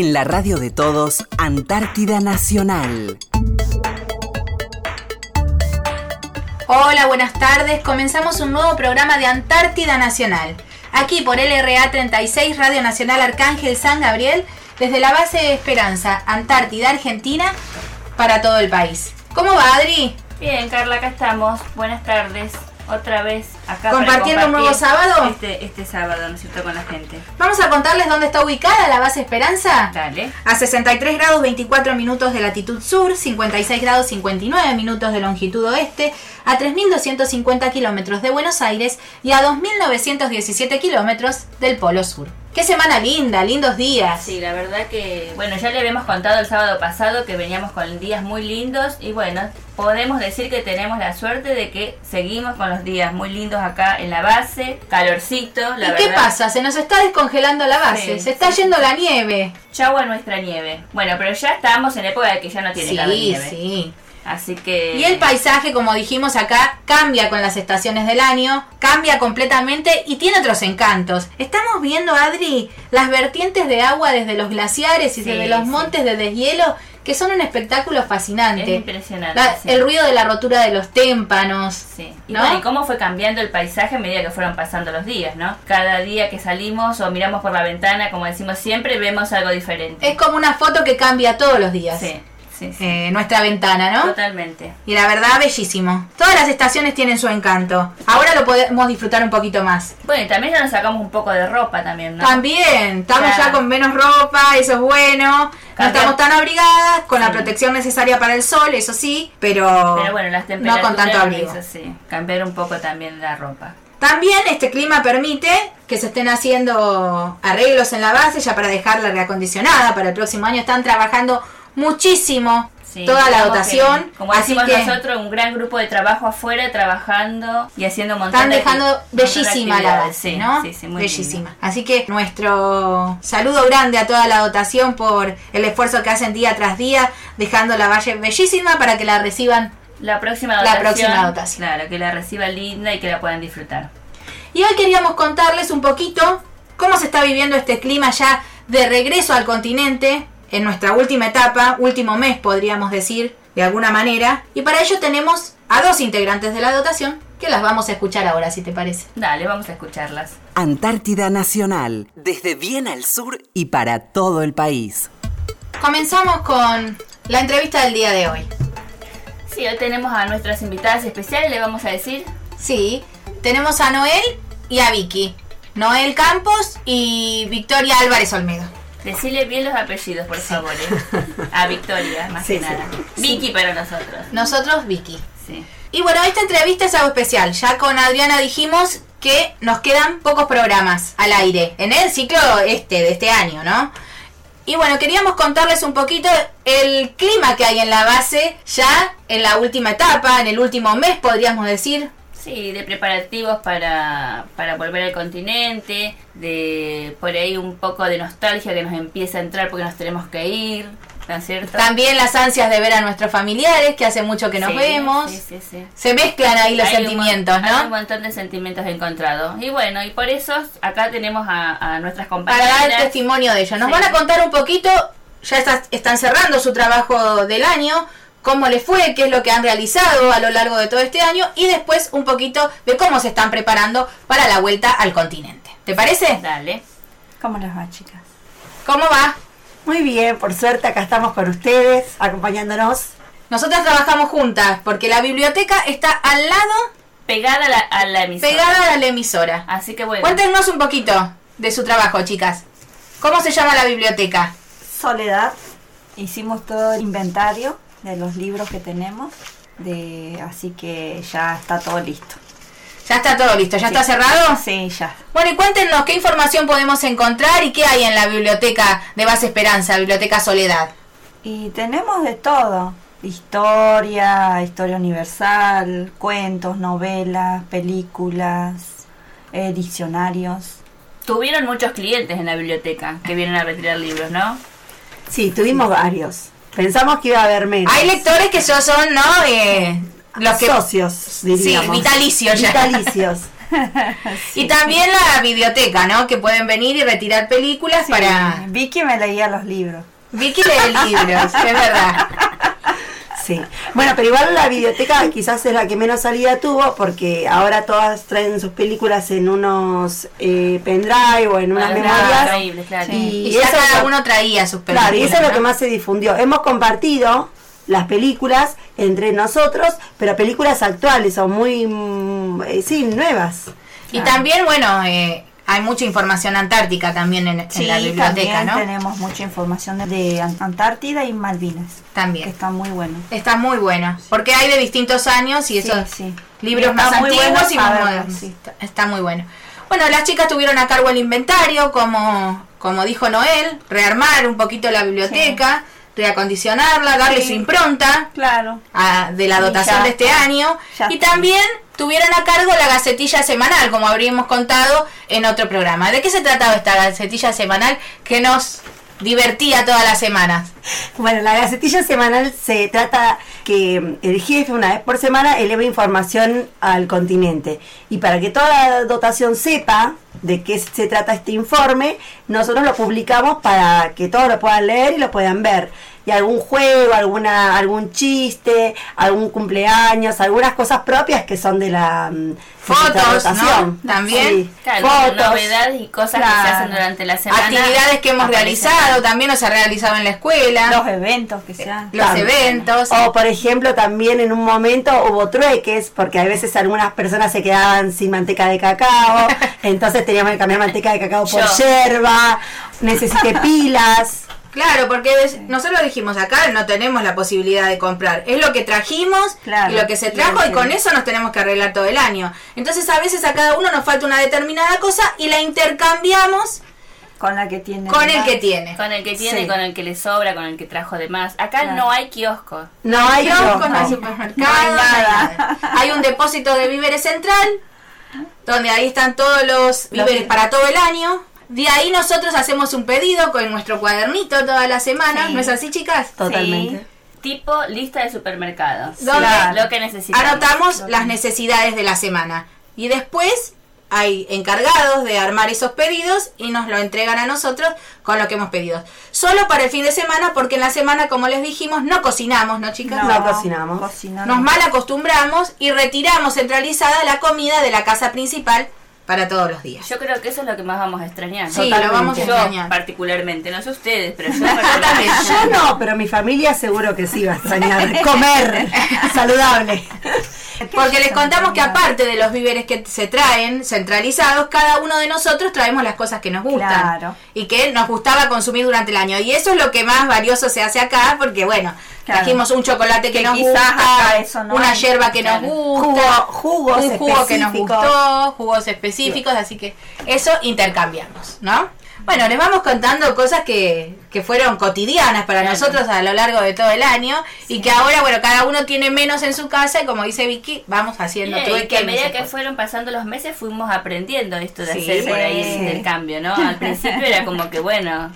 En la radio de todos, Antártida Nacional. Hola, buenas tardes. Comenzamos un nuevo programa de Antártida Nacional. Aquí por LRA 36, Radio Nacional Arcángel San Gabriel, desde la base Esperanza, Antártida, Argentina, para todo el país. ¿Cómo va, Adri? Bien, Carla, acá estamos. Buenas tardes. Otra vez acá. ¿Compartiendo un nuevo sábado? Este, este sábado, ¿no es cierto? Con la gente. Vamos a contarles dónde está ubicada la base Esperanza. Dale. A 63 grados 24 minutos de latitud sur, 56 grados 59 minutos de longitud oeste, a 3.250 kilómetros de Buenos Aires y a 2.917 kilómetros del Polo Sur. Qué semana linda, lindos días. Sí, la verdad que, bueno, ya le habíamos contado el sábado pasado que veníamos con días muy lindos y bueno, podemos decir que tenemos la suerte de que seguimos con los días muy lindos acá en la base, calorcito, la ¿Y qué pasa? Se nos está descongelando la base, Sí, se está sí, yendo la nieve. Chau a nuestra nieve. Bueno, pero ya estamos en época de que ya no tiene Sí, nieve. sí. Así que... Y el paisaje, como dijimos acá, cambia con las estaciones del año, cambia completamente y tiene otros encantos. Estamos viendo, Adri, las vertientes de agua desde los glaciares y Sí, desde los sí. montes de deshielo, que son un espectáculo fascinante. Es impresionante. La- sí. El ruido de la rotura de los témpanos. Sí. Y ¿No? bueno, y cómo fue cambiando el paisaje a medida que fueron pasando los días, ¿no? Cada día que salimos o miramos por la ventana, como decimos siempre, vemos algo diferente. Es como una foto que cambia todos los días. Sí, sí, sí. Eh, nuestra ventana, ¿no? Totalmente. Y la verdad, bellísimo. Todas las estaciones tienen su encanto. Ahora lo podemos disfrutar un poquito más. Bueno, y también ya nos sacamos un poco de ropa también, ¿no? También, estamos Ya. ya con menos ropa, eso es bueno. No estamos tan abrigadas, con la protección necesaria para el sol, eso sí, pero, Pero bueno, las no con tanto abrigo. hizo, sí, cambiar un poco también la ropa. También este clima permite que se estén haciendo arreglos en la base ya para dejarla reacondicionada. Para el próximo año están trabajando muchísimo Sí, toda la dotación. que, como así que nosotros, un gran grupo de trabajo afuera trabajando y haciendo montón están de dejando de bellísima la base, sí, ¿no? Sí, sí, muy bellísima. Así que nuestro saludo grande a toda la dotación por el esfuerzo que hacen día tras día, dejando la valle bellísima para que la reciban La próxima La próxima dotación. Claro, que la reciba linda y que la puedan disfrutar. Y hoy queríamos contarles un poquito cómo se está viviendo este clima ya de regreso al continente en nuestra última etapa, último mes podríamos decir de alguna manera. Y para ello tenemos a dos integrantes de la dotación que las vamos a escuchar ahora, si te parece. Dale, vamos a escucharlas. Antártida Nacional, desde bien al sur y para todo el país. Comenzamos con la entrevista del día de hoy. Sí, hoy tenemos a nuestras invitadas especiales, le vamos a decir. Sí, tenemos a Noel y a Vicky. Noel Campos y Victoria Álvarez Olmedo. Decirle bien los apellidos, por favor. eh. A Victoria, más Sí, que sí. nada. Vicky para nosotros. Nosotros, Vicky. Sí. Y bueno, esta entrevista es algo especial. Ya con Adriana dijimos que nos quedan pocos programas al aire en el ciclo este de este año, ¿no? Y bueno, queríamos contarles un poquito el clima que hay en la base ya en la última etapa, en el último mes podríamos decir. Sí, de preparativos para, para volver al continente, de por ahí un poco de nostalgia que nos empieza a entrar porque nos tenemos que ir, ¿no cierto? También las ansias de ver a nuestros familiares, que hace mucho que nos Sí, vemos. Sí, sí, sí. Se mezclan ahí los Hay un sentimientos, mon- Hay un ¿no? montón de sentimientos encontrados. Y bueno, y por eso acá tenemos a, a nuestras Para compañeras. dar testimonio de ello. Nos van a contar un poquito, ya está- están cerrando su trabajo del año, cómo les fue, qué es lo que han realizado a lo largo de todo este año y después un poquito de cómo se están preparando para la vuelta al continente. ¿Te parece? Dale. ¿Cómo les va, chicas? ¿Cómo va? Muy bien, por suerte acá estamos con ustedes, acompañándonos. Nosotras trabajamos juntas porque la biblioteca está al lado, Pegada a la, a la emisora. pegada a la emisora. Así que bueno. Cuéntenos un poquito de su trabajo, chicas. ¿Cómo se llama la biblioteca? Soledad, hicimos todo el inventario de los libros que tenemos, de, así que ya está todo listo. Ya está todo listo, ¿ya Sí. está cerrado? Sí, ya. Bueno, y cuéntenos qué información podemos encontrar y qué hay en la biblioteca de Base Esperanza, Biblioteca Soledad. Y tenemos de todo, historia, historia universal, cuentos, novelas, películas, eh, diccionarios. Tuvieron muchos clientes en la biblioteca que vienen a retirar libros, ¿no? Sí, tuvimos varios. Pensamos que iba a haber menos. Hay lectores que ya son, ¿no? Eh, los que... Socios, diríamos. vitalicios ya. Vitalicios. Y también la biblioteca, ¿no? Que pueden venir y retirar películas Sí, para... Vicky me leía los libros. Vicky lee libros, es verdad. Sí. Bueno, pero igual la biblioteca quizás es la que menos salida tuvo porque ahora todas traen sus películas en unos eh, pendrive o en unas Bueno, memorias. claro. Y, Y ya eso es cada uno traía sus películas. Claro, y eso es lo que más se difundió. Hemos compartido las películas entre nosotros, pero películas actuales o muy, mm, eh, sí, nuevas. Y también, bueno, eh, hay mucha información antártica también en, en Sí, la biblioteca, también ¿no? tenemos mucha información de, de Ant- Antártida y Malvinas, que También. está muy bueno. Está muy bueno. Porque hay de distintos años y Sí, esos sí. libros Está más antiguos bueno y más modernos. sí. Está, está muy bueno. Bueno, las chicas tuvieron a cargo el inventario, como, como dijo Noel, rearmar un poquito la biblioteca, reacondicionarla, darle Sí. su impronta. Claro. a- de la dotación de este año y también tuvieron a cargo la gacetilla semanal como habríamos contado en otro programa ¿de qué se trataba esta gacetilla semanal que nos divertía todas las semanas? Bueno, la gacetilla semanal se trata que el jefe una vez por semana eleva información al continente. Y para que toda la dotación sepa de qué se trata este informe, nosotros lo publicamos para que todos lo puedan leer y lo puedan ver. Y algún juego, alguna, algún chiste, algún cumpleaños, algunas cosas propias que son de la, mm, de Fotos. ¿no? También. Sí, Claro, fotos. novedades y cosas que se hacen durante la semana. Actividades que hemos realizado, también nos ha realizado en la escuela, Los eventos que sean. los También. eventos. O por ejemplo también en un momento hubo trueques porque a veces algunas personas se quedaban sin manteca de cacao, entonces teníamos que cambiar manteca de cacao por Yo. yerba, necesité pilas. Claro, porque des- nosotros dijimos acá no tenemos la posibilidad de comprar. Es lo que trajimos Claro. y lo que se trajo y con eso nos tenemos que arreglar todo el año. Entonces a veces a cada uno nos falta una determinada cosa y la intercambiamos Con la que tiene. con el más. que tiene. Con el que tiene, Sí. con el que le sobra, con el que trajo de más. Acá Claro. no hay kioscos. No hay kioscos, kiosco. no hay supermercado, No hay nada. Hay un depósito de víveres central, donde ahí están todos los víveres para todo el año. De ahí nosotros hacemos un pedido con nuestro cuadernito toda la semana, Sí. ¿no es así, chicas? Totalmente. Sí. Tipo lista de supermercados. ¿Dónde? Lo que necesitamos. Anotamos las necesidades de la semana y después hay encargados de armar esos pedidos y nos lo entregan a nosotros con lo que hemos pedido. Solo para el fin de semana porque en la semana, como les dijimos, no cocinamos, ¿no, chicas? No cocinamos. cocinamos. Nos mal acostumbramos y retiramos centralizada la comida de la casa principal para todos los días. Yo creo que eso es lo que más vamos a extrañar. Sí, lo vamos a Yo extrañar. particularmente, no sé ustedes, pero yo Yo particularmente. no, pero mi familia seguro que sí va a extrañar comer saludable. Porque les contamos que aparte de los víveres que se traen centralizados, cada uno de nosotros traemos las cosas que nos gustan Claro. y que nos gustaba consumir durante el año. Y eso es lo que más valioso se hace acá, porque bueno, Claro. trajimos un chocolate que, Que nos gusta, acá eso no una hay. yerba que Claro. nos gusta, Jugo- jugos un jugo que nos gustó, jugos específicos, así que eso intercambiamos, ¿no? Bueno, les vamos contando cosas que, que fueron cotidianas para Claro. nosotros a lo largo de todo el año y que ahora, bueno, cada uno tiene menos en su casa y como dice Vicky, vamos haciendo Y, trueque que a medida que fueron pasando los meses fuimos aprendiendo esto de Sí. hacer por ahí Sí. el intercambio, ¿no? Al principio era como que bueno,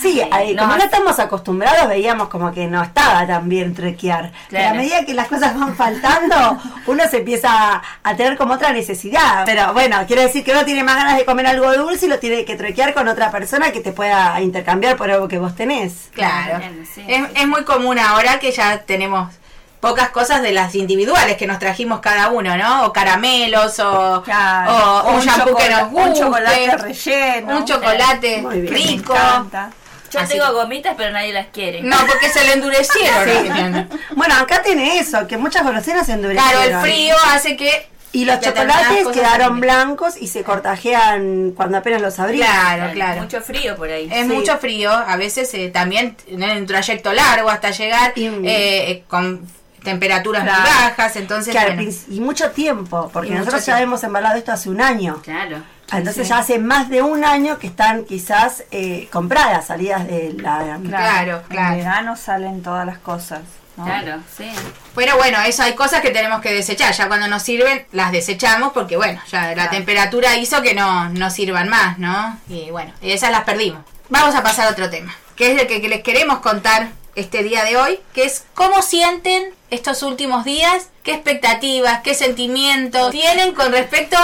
Sí, No, como no estamos acostumbrados, veíamos como que no estaba tan bien trequear. Pero a medida que las cosas van faltando, uno se empieza a tener como otra necesidad. Pero bueno, quiere decir que uno tiene más ganas de comer algo dulce y lo tiene que trequear con otra persona que te pueda intercambiar por algo que vos tenés. Claro. Sí, es, muy común ahora que ya tenemos pocas cosas de las individuales que nos trajimos cada uno, ¿no? O caramelos o, Claro. o un shampoo que nos guste. Un chocolate relleno. un chocolate rico. Me encanta. Yo Así tengo que- gomitas pero nadie las quiere. No, porque se le endurecieron. Bueno, acá tiene eso, que muchas golosinas se endurecieron. Claro, el frío hace que... Y los chocolates quedaron también. blancos y se cortajean cuando apenas los abrís. Claro, claro. Mucho frío por ahí. Es Sí. mucho frío, a veces eh, también en un trayecto largo hasta llegar Y- eh, eh, con temperaturas muy Claro. bajas, entonces bueno, princi- y mucho tiempo, porque Y nosotros ya tiempo. hemos embalado esto hace un año. Claro. Entonces sí. ya hace más de un año que están quizás eh, compradas, salidas de la... Claro, claro. En verano salen todas las cosas. ¿no? Claro, sí. Pero bueno, eso hay cosas que tenemos que desechar. Ya cuando nos sirven, las desechamos porque, bueno, ya la temperatura hizo que no, no sirvan más, ¿no? Y bueno, esas las perdimos. Vamos a pasar a otro tema, que es el que, que les queremos contar este día de hoy, que es cómo sienten estos últimos días, qué expectativas, qué sentimientos tienen con respecto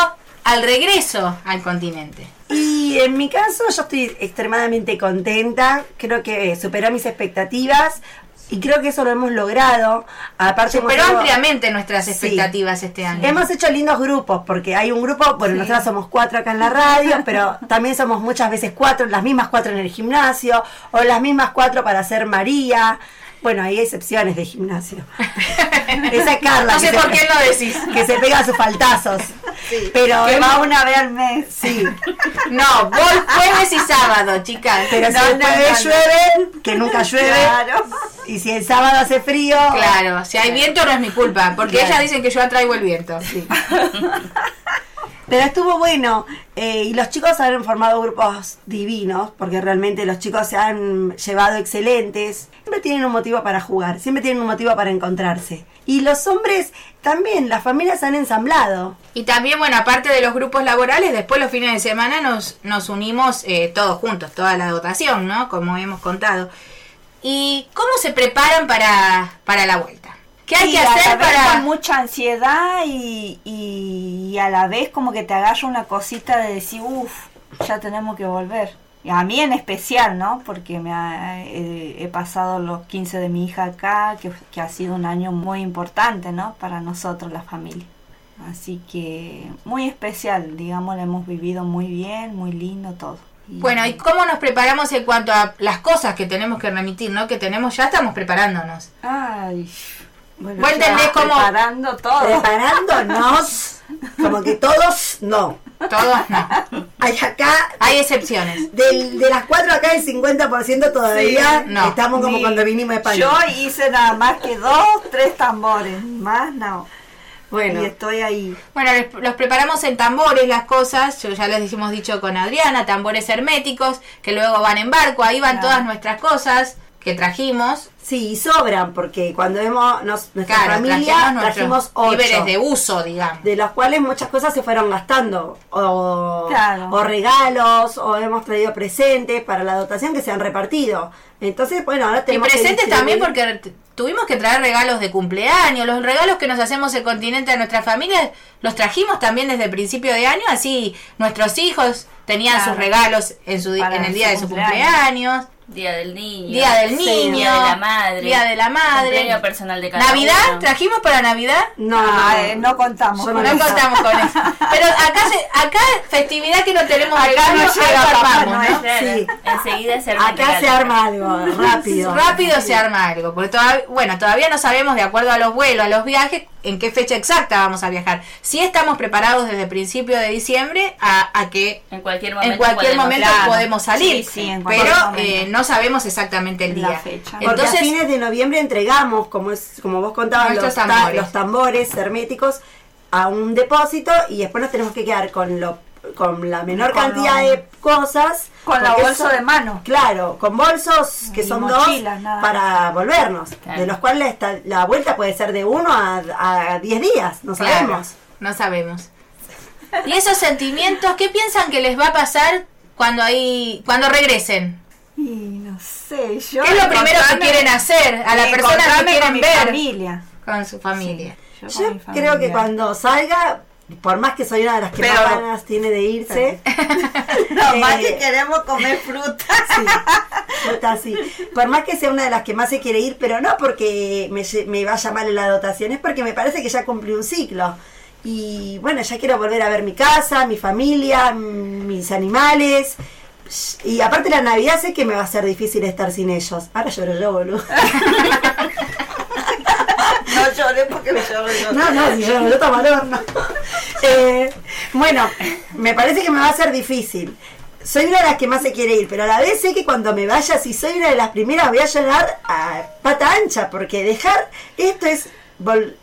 al regreso al continente. Y en mi caso yo estoy extremadamente contenta, creo que superó mis expectativas y creo que eso lo hemos logrado. Aparte Superó ampliamente nuestras Sí. expectativas este año. Hemos hecho lindos grupos, porque hay un grupo, bueno, nosotros somos cuatro acá en la radio, pero también somos muchas veces cuatro, las mismas cuatro en el gimnasio, o las mismas cuatro para hacer María. Bueno, hay excepciones de gimnasio. Esa es Carla. No sé por qué lo decís. Que se pega sus faltazos. Pero Que va una vez al mes. Sí, No, voy jueves y sábado, chicas. pero si No, el no, jueves no, no. llueve, que nunca llueve, Claro. y si el sábado hace frío, Claro, si hay viento no es mi culpa, porque Claro. ellas dicen que yo atraigo el viento. Pero estuvo bueno eh, y los chicos han formado grupos divinos porque realmente los chicos se han llevado excelentes. Siempre tienen un motivo para jugar, siempre tienen un motivo para encontrarse. Y los hombres también, las familias han ensamblado. Y también, bueno, aparte de los grupos laborales, después los fines de semana nos, nos unimos eh, todos juntos, toda la dotación, ¿no? Como hemos contado. ¿Y cómo se preparan para, para la vuelta? ¿Qué hay que a la hacer vez para...? con mucha ansiedad y, y a la vez como que te agarra una cosita de decir, uff, ya tenemos que volver. A mí en especial, ¿no? Porque me ha- eh, he pasado los 15 de mi hija acá, que, que ha sido un año muy importante, ¿no? Para nosotros, la familia. Así que muy especial, digamos, lo hemos vivido muy bien, muy lindo todo. Y- Bueno, ¿y cómo nos preparamos en cuanto a las cosas que tenemos que remitir, ¿no? Que tenemos, ya estamos preparánamos. Ay, bueno, ¿Vos ya entendés cómo- preparando todo. Preparándonos, como que todos no. Todos no. Hay acá, Hay excepciones. del- de las cuatro acá, el 50% todavía Sí, no. estamos como Ni- cuando vinimos de España. Yo hice nada más que dos, tres tambores, más no. bueno, Y estoy ahí. Bueno, les- los preparamos en tambores las cosas, yo ya les hemos dicho con Adriana, tambores herméticos, que luego van en barco, ahí van Claro. todas nuestras cosas que trajimos. Sí, y sobran, porque cuando hemos, nos, nuestra Claro, familia trajimos ocho. víveres de uso, digamos. de los cuales muchas cosas se fueron gastando o, Claro. o regalos o hemos traído presentes para la dotación que se han repartido entonces bueno ahora Y tenemos que presentes también distribuir. porque tuvimos que traer regalos de cumpleaños, los regalos que nos hacemos el continente a nuestra familia, los trajimos también desde el principio de año, así nuestros hijos tenían Claro. sus regalos en, su, Para en el día de su cumpleaños. cumpleaños. Día del niño. Día del Sí, niño, Día de la madre. Día de la madre. Personal de cada ¿Navidad? uno. ¿Trajimos para Navidad? no, no, Ah, eh, no contamos con No eso. contamos con eso. Pero acá, se- acá festividad que no tenemos Acá regalo, no llega Papá. ¿no? Sí. Enseguida se arma acá se arma algo rápido Rápido se arma algo, porque todavía, bueno, todavía no sabemos de acuerdo a los vuelos, a los viajes, en qué fecha exacta vamos a viajar. Sí estamos preparados desde principio de diciembre a, a que En cualquier momento. en cualquier podemos- momento claro. podemos salir, Sí, sí, en cualquier pero eh, no sabemos exactamente el La día. fecha. porque Entonces, a fines de noviembre entregamos como es como vos contabas los, ta- los tambores herméticos a un depósito y después nos tenemos que quedar con lo con la menor Con cantidad lo- de cosas Con la bolsa de mano. Claro, con bolsos que Y son mochilas, dos para volvernos, Claro. de los cuales la vuelta puede ser de uno a, a diez días, no Claro, sabemos. no sabemos. ¿Y esos sentimientos qué piensan que les va a pasar cuando ahí cuando regresen? Y no sé, yo. ¿Qué es lo primero que quieren hacer a la persona que quieren con ver familia. con su familia? Yo, creo que cuando salga, por más que soy una de las que Pero- más ganas tiene de irse, No, más eh, que queremos comer fruta. fruta así. por más que sea una de las que más se quiere ir, pero no porque me, me vaya mal en la dotación, es porque me parece que ya cumplí un ciclo. Y bueno, ya quiero volver a ver mi casa, mi familia, mis animales. Y aparte la Navidad sé que me va a ser difícil estar sin ellos. Ahora lloro yo, boludo. No lloré porque me lloro yo. No, no, si yo yo tomo al horno. Eh, bueno, me parece que me va a ser difícil. Soy una de las que más se quiere ir, pero a la vez sé que cuando me vaya, si soy una de las primeras, voy a llorar a pata ancha, porque dejar esto es. vol-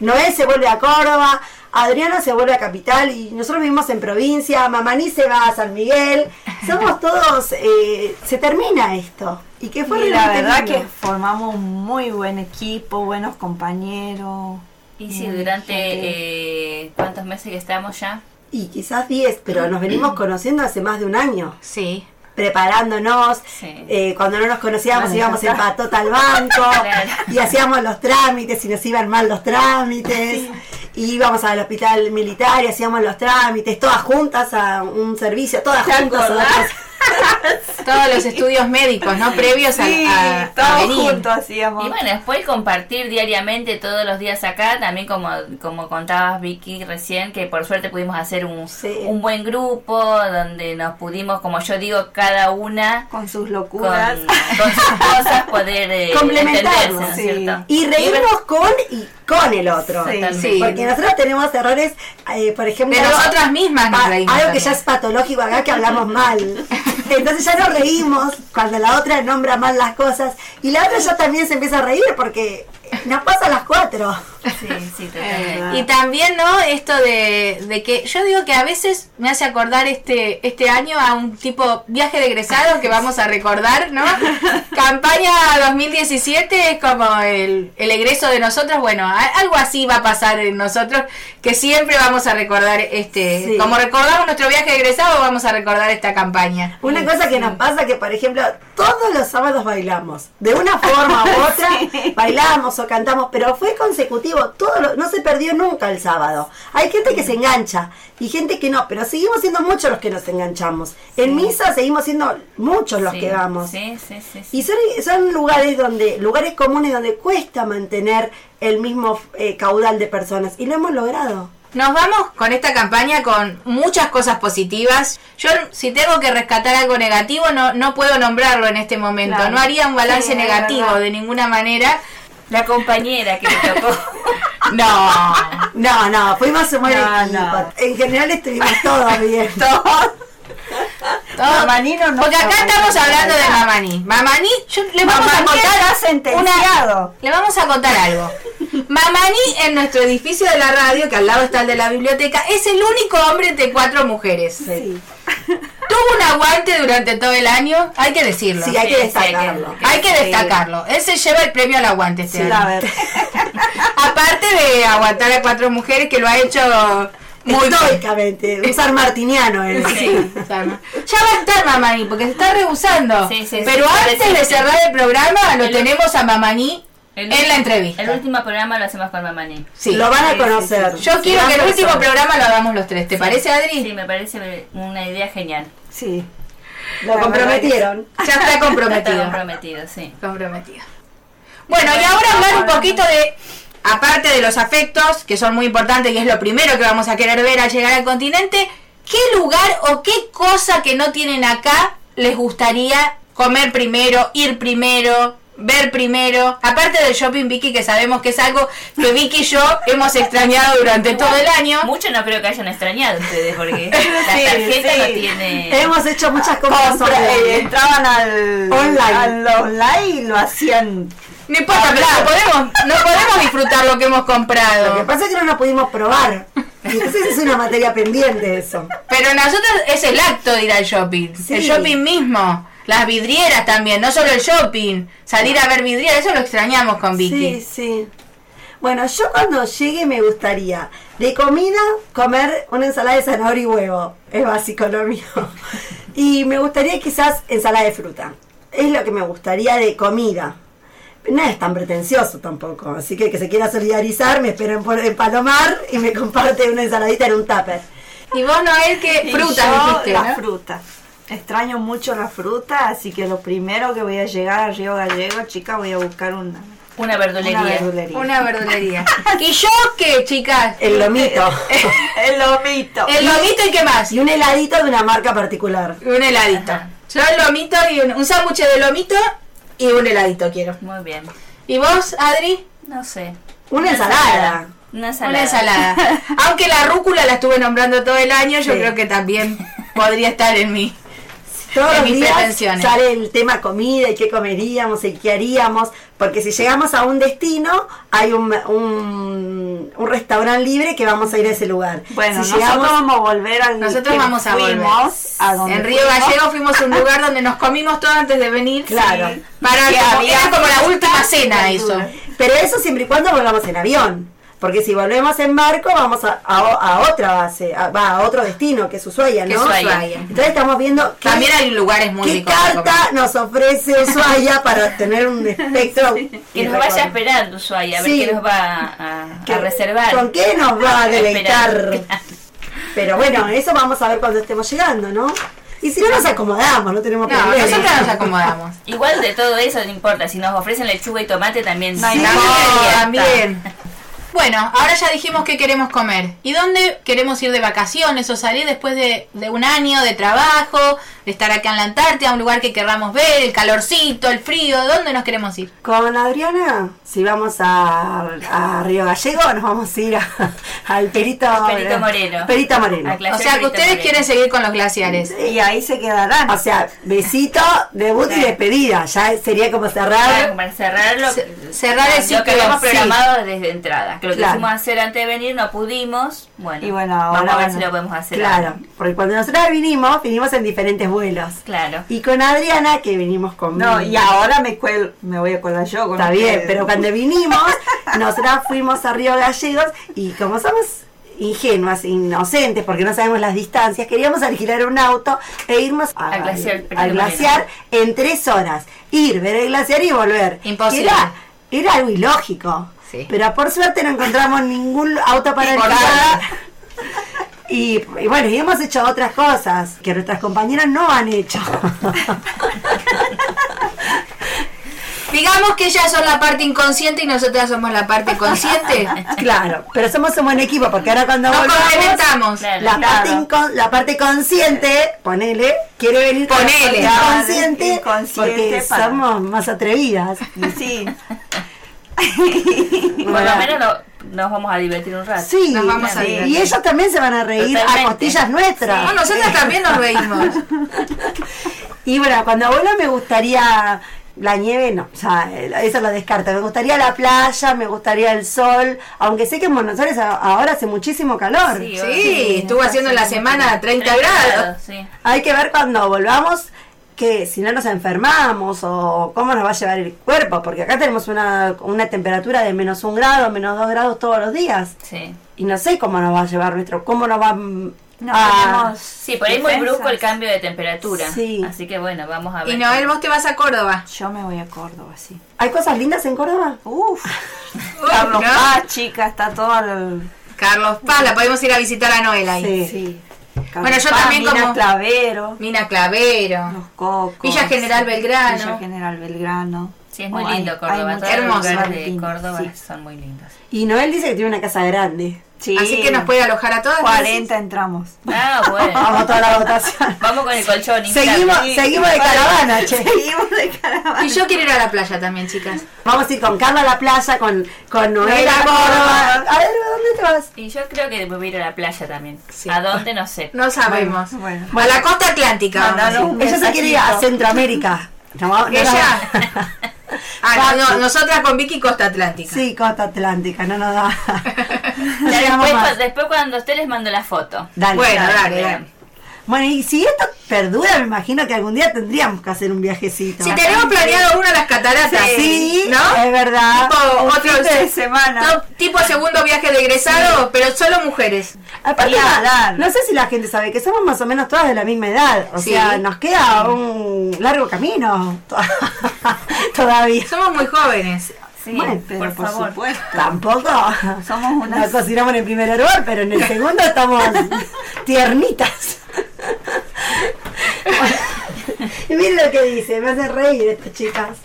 Noé se vuelve a Córdoba, Adriana se vuelve a Capital y nosotros vivimos en provincia, Mamaní se va a San Miguel. Somos todos. eh, se termina esto. Y que fue Y la verdad que formamos un muy buen equipo, buenos compañeros. Y si Mm, durante. Eh, ¿Cuántos meses que estamos ya? Y quizás 10, pero nos venimos conociendo hace más de un año. Sí. preparándonos. Sí. Eh, cuando no nos conocíamos Bueno, íbamos en patota al banco Claro. y hacíamos los trámites y nos iban mal los trámites. y íbamos al hospital militar y hacíamos los trámites, todas juntas a un servicio, todas ¿Te juntas. a? Todos los estudios médicos, ¿no? Previos a- Sí, a, a todos venir. juntos hacíamos. Y bueno, después compartir diariamente todos los días acá, también como, como contabas Vicky recién, que por suerte pudimos hacer un, Sí. un buen grupo donde nos pudimos, como yo digo, cada una con sus locuras. con sus cosas poder eh, Complementarnos, entenderse, ¿no es sí. cierto? Y reírnos con y con el otro. Sí, Sí. Porque nosotros tenemos errores, eh, por ejemplo, De nosotras mismas nos algo que también. ya es patológico acá que hablamos mal. Entonces ya nos reímos cuando la otra nombra mal las cosas y la otra ya también se empieza a reír porque nos pasa a las cuatro. Sí, sí, totalmente. Y también, ¿no? Esto de, de que yo digo que a veces me hace acordar este este año a un tipo viaje de egresado que vamos a recordar, ¿no? Campaña 2017 es como el, el egreso de nosotros. Bueno, algo así va a pasar en nosotros que siempre vamos a recordar este. Sí. Como recordamos nuestro viaje de egresado, vamos a recordar esta campaña. Una cosa que nos pasa que, por ejemplo, todos los sábados bailamos. De una forma u otra, bailamos cantamos, pero fue consecutivo. Todo lo- no se perdió nunca el sábado. Hay gente que se engancha y gente que no, pero seguimos siendo muchos los que nos enganchamos. En misa seguimos siendo muchos los Sí, que vamos. Sí. Y son, son lugares donde, lugares comunes donde cuesta mantener el mismo eh, caudal de personas. Y lo hemos logrado. Nos vamos con esta campaña con muchas cosas positivas. Yo, si tengo que rescatar algo negativo, no, no puedo nombrarlo en este momento. Claro. No haría un balance Sí, negativo de ninguna manera. La compañera que me tocó. No. No, no, fuimos un buen No, equipo. no. En general estuvimos todos bien. Todo- Mamanino no Porque acá estamos hablando de Mamani. Mamani, yo le vamos a Mamani contar sentenciado. le vamos a contar algo. Mamani en nuestro edificio de la radio, que al lado está el de la biblioteca, es el único hombre entre cuatro mujeres. Sí. Tuvo un aguante durante todo el año, hay que decirlo. Sí, hay que destacarlo. hay que- destacarlo. Él se lleva el premio al aguante este Sí, año. a ver. Aparte de aguantar a cuatro mujeres que lo ha hecho muy. Estoicamente, un san martiniano él. Sí. Ya va a estar Mamani, porque se está rehusando. Sí, sí, Pero sí, antes de cerrar el programa, lo tenemos a Mamani El- en la entrevista. El último programa lo hacemos con Mamani. Sí. Lo van a Sí, conocer. sí, Yo quiero que el último persona. programa lo hagamos los tres. ¿Te parece, Adri? Sí, me parece una idea genial. Sí. Lo comprometieron. Ya está Está comprometido. comprometido, sí. comprometido. Bueno, y ahora hablar un poquito de, aparte de los afectos, que son muy importantes y es lo primero que vamos a querer ver al llegar al continente, ¿qué lugar o qué cosa que no tienen acá les gustaría comer primero, ir primero, ver primero? Aparte del shopping Vicky, que sabemos que es algo que Vicky y yo hemos extrañado durante todo el año. Mucho no creo que hayan extrañado ustedes porque la Sí, tarjeta sí. no tiene... Hemos hecho muchas compras Compra- eh, online. entraban al Online. al online y lo hacían. No importa, pero no podemos, no podemos disfrutar lo que hemos Lo que comprado. pasa es que no lo pudimos probar. Entonces es una materia pendiente eso. Pero nosotros es el acto de ir al shopping. Sí. El shopping mismo. Las vidrieras también, no solo el shopping. Salir a ver vidrieras, eso lo extrañamos con Vicky. Sí, sí. Bueno, yo cuando llegue me gustaría de comida comer una ensalada de zanahoria y huevo. Es básico lo mío. Y me gustaría quizás ensalada de fruta. Es lo que me gustaría de comida. No es tan pretencioso tampoco. Así que el que se quiera solidarizar me espera en, en Palomar y me comparte una ensaladita en un tupper. Y vos, Noel, que Y fruta dijiste, la ¿no? fruta. Extraño mucho la fruta, así que lo primero que voy a llegar a Río Gallego, chica, voy a buscar una, Una verdulería. una verdulería. Una verdulería. ¿Y yo qué, chicas? El lomito. El lomito. El lomito y qué más. Y un heladito de una marca particular. Un heladito. Ajá. Yo el lomito y un, un sándwich de lomito y un heladito quiero. Muy bien. ¿Y vos, Adri? No sé. Una ensalada. Una ensalada. Una ensalada. Aunque la rúcula la estuve nombrando todo el año, yo Sí. creo que también podría estar en mí. Todos los días pretensiones. sale el tema comida y qué comeríamos y qué haríamos, porque si llegamos a un destino, hay un, un, un restaurante libre que vamos a ir a ese lugar. Bueno, si nosotros llegamos, vamos a volver al Nosotros vamos a volver. fuimos, a donde En Río. Gallego fuimos a un lugar donde nos comimos todo antes de venir. Claro. Para Que como, era como la última cena eso. pero eso siempre y cuando volvamos en avión. Porque si volvemos en barco, vamos a, a, a otra base, a, va a otro destino, que es Ushuaia, ¿no? Ushuaia. Entonces estamos viendo qué, También hay lugares muy qué carta nos ofrece Ushuaia para tener un espectro. Que nos vaya esperando Ushuaia, a ver Sí. qué nos va a, a ¿Qué- reservar. ¿Con qué nos va a deleitar? Pero bueno, eso vamos a ver cuando estemos llegando, ¿no? Y si no nos acomodamos, no tenemos No, problema. nosotros nos acomodamos. Igual de todo eso no importa, si nos ofrecen lechuga y tomate también. No sí. No, también. Bueno, ahora ya dijimos que queremos comer. ¿Y dónde queremos ir de vacaciones o salir después de, de un año de trabajo, de estar acá en la Antártida, un lugar que querramos ver, el calorcito, el frío? ¿Dónde nos queremos ir? Con Adriana, si vamos a, a Río Gallego, nos vamos a ir a- al Perito, Perito Moreno. Perito Moreno. O sea, que ustedes Moreno. quieren seguir con los glaciares. Y ahí se quedarán. O sea, besito, debut y despedida. Ya sería como cerrar. para cerrarlo, Ce- cerrar el lo ciclo, que habíamos sí. programado desde entrada. Que lo Claro. quisimos hacer antes de venir, no pudimos. Bueno, Y bueno, ahora, vamos a ver bueno. si lo podemos hacer. Claro, ahora. porque cuando nosotros vinimos, vinimos en diferentes vuelos. Claro. Y con Adriana, que vinimos con. No, y ahora me, cuel- me voy a colar yo. Con Está bien, ustedes. pero cuando vinimos, nosotras fuimos a Río Gallegos y como somos ingenuas, inocentes, porque no sabemos las distancias, queríamos alquilar un auto e irnos a- Al glaciar Perito al glaciar en tres horas. Ir, ver el glaciar y volver. Imposible. Era, era algo ilógico. Sí. Pero por suerte no encontramos ningún auto para. Y, y bueno, y hemos hecho otras cosas que nuestras compañeras no han hecho. Digamos que ellas son la parte inconsciente y nosotras somos la parte consciente. claro, pero somos un buen equipo porque ahora cuando Nos volvamos. Claro. la, parte la parte consciente, ponele, quiere venir con la Ponele. parte Claro, inconsciente, inconsciente porque para- somos más atrevidas. Sí. Por lo menos no- nos vamos a divertir un rato. Sí, Nos vamos a y ellos también se van a reír a costillas nuestras. No, nosotras también nos reímos. Y bueno, cuando vuelva me gustaría la nieve, no, o sea, eso lo descarto. Me gustaría la playa, me gustaría el sol, aunque sé que en Buenos Aires ahora hace muchísimo calor. Sí, Sí, estuvo haciendo en la semana 30 grados. Sí. Hay que ver cuando volvamos que si no nos enfermamos o cómo nos va a llevar el cuerpo, porque acá tenemos una, una temperatura de menos un grado, menos dos grados todos los días. Sí. Y no sé cómo nos va a llevar nuestro, cómo nos va No a- tenemos Sí, por ahí es muy brusco el cambio de temperatura. Sí. Así que bueno, vamos a ver. Y Noel, vos te vas a Córdoba. Yo me voy a Córdoba, sí. ¿Hay cosas lindas en Córdoba? Uf. Carlos ¿no? Paz, chica, está todo el... Carlos Paz, la podemos ir a visitar a Noel ahí. Sí. Sí. Bueno, yo también Mina como- Clavero, Mina Clavero. Los Cocos. Villa General Belgrano. Villa General Belgrano. Sí, es muy Oh, hay- lindo hay Córdoba. muchos Todos los lugares de Córdoba sí. son muy lindos. Y Noel dice que tiene una casa grande. Sí. Así que nos puede alojar a todas. 40 entramos. Ah, bueno. Vamos a toda la votación. Vamos con el colchón. Seguimos, Sí, seguimos de vale. caravana, che. Seguimos de caravana. Y yo quiero ir a la playa también, chicas. Vamos a ir con Carla a la playa, con, con Noel Noel a Córdoba. Ver, ¿dónde te vas? Y yo creo que voy a ir a la playa también. Sí. ¿A dónde? No sé. No sabemos. Bueno. A la costa atlántica. Ella se quiere ir a. Centroamérica. No, no, no. Ella. Ah, no, no, nosotras con Vicky Costa Atlántica. Sí, costa atlántica, no nos da. No después, cuando usted les mando la foto. Dale. Bueno, Dale, dale, bien. dale. Bueno, y si esto perdura, me imagino que algún día tendríamos que hacer un viajecito. Si tenemos planeado uno a las cataratas, Sí, ¿no? es verdad. Tipo Un otro fin de semana. tipo segundo viaje de egresado, pero solo mujeres. Aparte, no sé si la gente sabe que somos más o menos todas de la misma edad. O Sí. sea, nos queda un largo camino todavía. Somos muy jóvenes. Sí, Bueno, Pero por, por, favor. supuesto. Tampoco Somos nos unas... cocinamos en el primer hervor, pero en el segundo estamos tiernitas. y miren lo que dice, me hace reír estas chicas.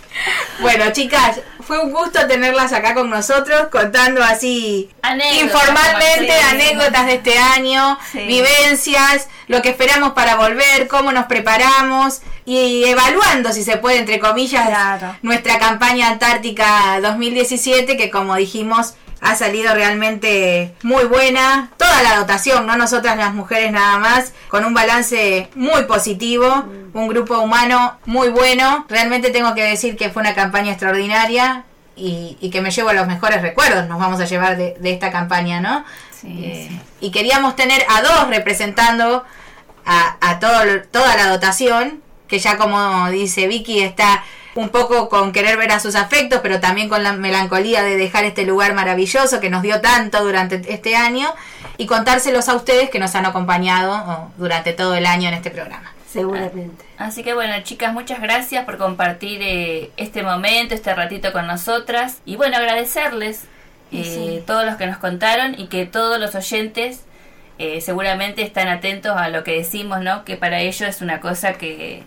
Bueno, chicas, fue un gusto tenerlas acá con nosotros contando así Anécdotas, informalmente anécdotas de este año, Sí. vivencias, lo que esperamos para volver, cómo nos preparamos y evaluando, si se puede, entre comillas, Claro. nuestra campaña Antártica 2017 que como dijimos ha salido realmente muy buena. Toda la dotación, no nosotras las mujeres nada más, con un balance muy positivo, un grupo humano muy bueno. Realmente tengo que decir que fue una campaña extraordinaria y, y que me llevo los mejores recuerdos, nos vamos a llevar de, de esta campaña, ¿no? Sí, Eh, sí. Y queríamos tener a dos representando a, a todo, toda la dotación que ya como dice Vicky está un poco con querer ver a sus afectos, pero también con la melancolía de dejar este lugar maravilloso que nos dio tanto durante este año y contárselos a ustedes que nos han acompañado oh, durante todo el año en este programa. Seguramente. Así que bueno, chicas, muchas gracias por compartir eh, este momento, este ratito con nosotras. Y bueno, agradecerles eh, todos los que nos contaron y que todos los oyentes eh, seguramente están atentos a lo que decimos, ¿no? Que para ellos es una cosa que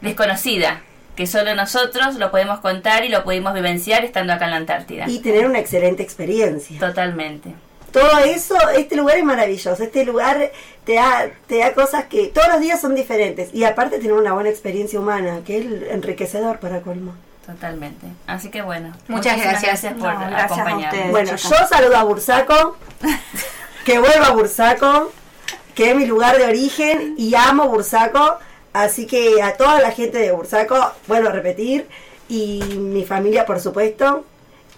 desconocida, que solo nosotros lo podemos contar y lo pudimos vivenciar estando acá en la Antártida. Y tener una excelente experiencia. Totalmente. Todo eso, este lugar es maravilloso. Este lugar te da, te da cosas que todos los días son diferentes. Y aparte tener una buena experiencia humana, que es enriquecedor para colmo. Totalmente. Así que bueno. Muchas gracias. por No, gracias a acompañarnos. ustedes. Bueno, chicas. yo saludo a Bursaco, que vuelva a Bursaco, que es mi lugar de origen y amo Bursaco. Así que a toda la gente de Bursaco, vuelvo a repetir, y mi familia, por supuesto,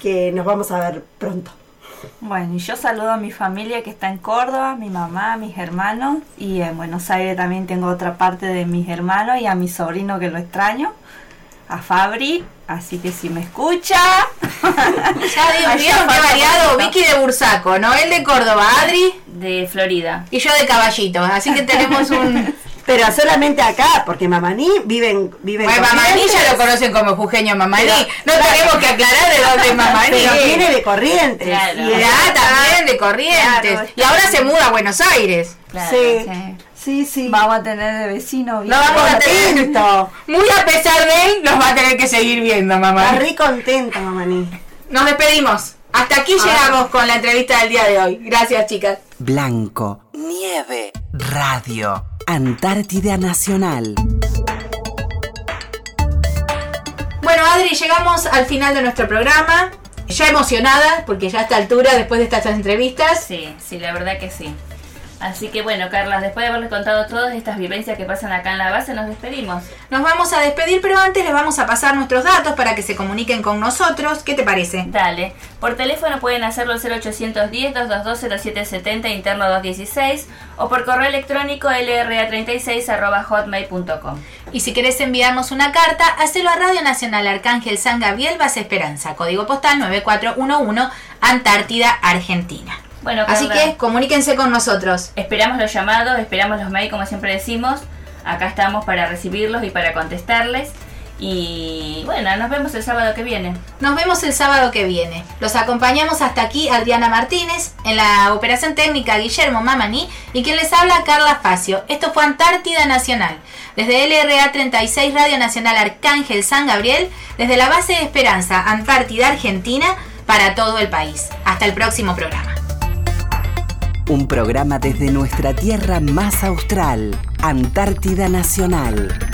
que nos vamos a ver pronto. Bueno, y yo saludo a mi familia que está en Córdoba, mi mamá, mis hermanos, y en Buenos Aires también tengo otra parte de mis hermanos y a mi sobrino que lo extraño, a Fabri, así que si me escucha, Ya qué falta variado. Vicky de Bursaco, Noel de Córdoba, Adri De Florida. y yo de Caballito, así que tenemos un... Pero solamente acá, porque Mamaní vive en, vive en Bueno, Mamaní ya lo conocen como Jujeño Mamaní, no tenemos que aclarar de dónde es Mamaní. Pero viene de Corrientes. Claro. y Ya, también de Corrientes. Claro, y ahora se muda a Buenos Aires. Claro. Sí, Sí. sí, sí. vamos a tener de vecino. No vamos a tener... Contento. Muy a pesar de él, nos va a tener que seguir viendo, Está mamá. re contenta, Mamaní. Nos despedimos. Hasta aquí Ah. llegamos con la entrevista del día de hoy. Gracias, chicas. Blanco, nieve, radio, Antártida Nacional. Bueno, Adri, llegamos al final de nuestro programa. Ya emocionada, porque ya a esta altura, después de estas entrevistas, Sí, sí, la verdad que sí. Así que bueno, Carlas, después de haberles contado todas estas vivencias que pasan acá en la base, nos despedimos. nos vamos a despedir, pero antes les vamos a pasar nuestros datos para que se comuniquen con nosotros. ¿Qué te parece? Dale. Por teléfono pueden hacerlo al 0810-222-0770 interno 216 o por correo electrónico lra36 Y si querés enviarnos una carta, hacelo a Radio Nacional Arcángel San Gabriel Base Esperanza, código postal 9411, Antártida, Argentina. Bueno, Así que comuníquense con nosotros. esperamos los llamados, esperamos los mails, como siempre decimos. Acá estamos para recibirlos y para contestarles. Y bueno, nos vemos el sábado que viene. Nos vemos el sábado que viene. Los acompañamos hasta aquí Adriana Martínez, en la operación técnica Guillermo Mamani y quien les habla Carla Facio. Esto fue Antártida Nacional. Desde LRA 36 Radio Nacional Arcángel San Gabriel, desde la base de Esperanza Antártida Argentina para todo el país. Hasta el próximo programa. Un programa desde nuestra tierra más austral, Antártida Nacional.